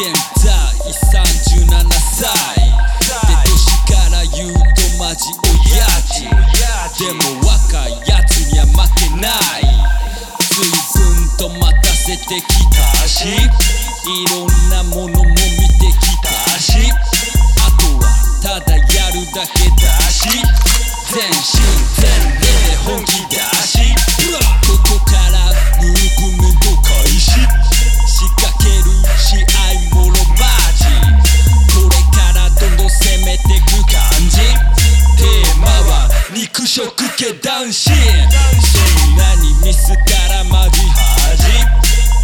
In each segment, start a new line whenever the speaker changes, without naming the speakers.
現在37歳。で年から言うとマジ親父でも若いやつには負けない。随分と待たせてきたし。い。ろん食系男子そんなにミスったらマジ恥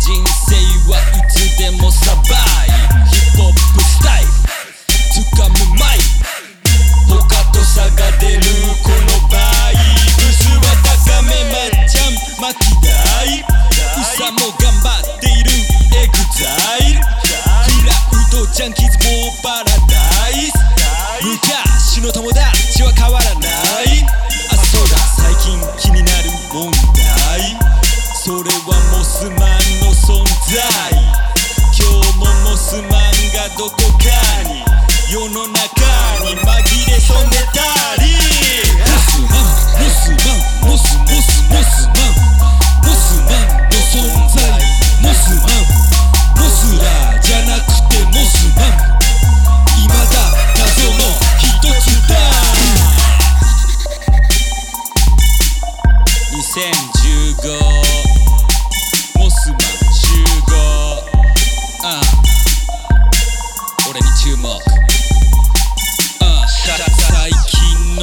人生はいつでもサバイヒップホップスタイル掴むマイ他と差が出るこのバイブスは高めまっちゃん巻き台うさも頑張っているエグザイルクラウドジャンキーズもパラダイス昔の友達それはモスマンの存在。今日もモスマンがどこかに世の中に紛れ込んでたり。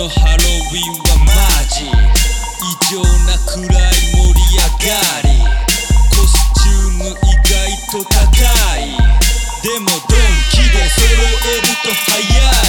のハロウィンはマジ。異常なくらい盛り上がり。コスチューム意外と高い。でもドンキで揃えると早い。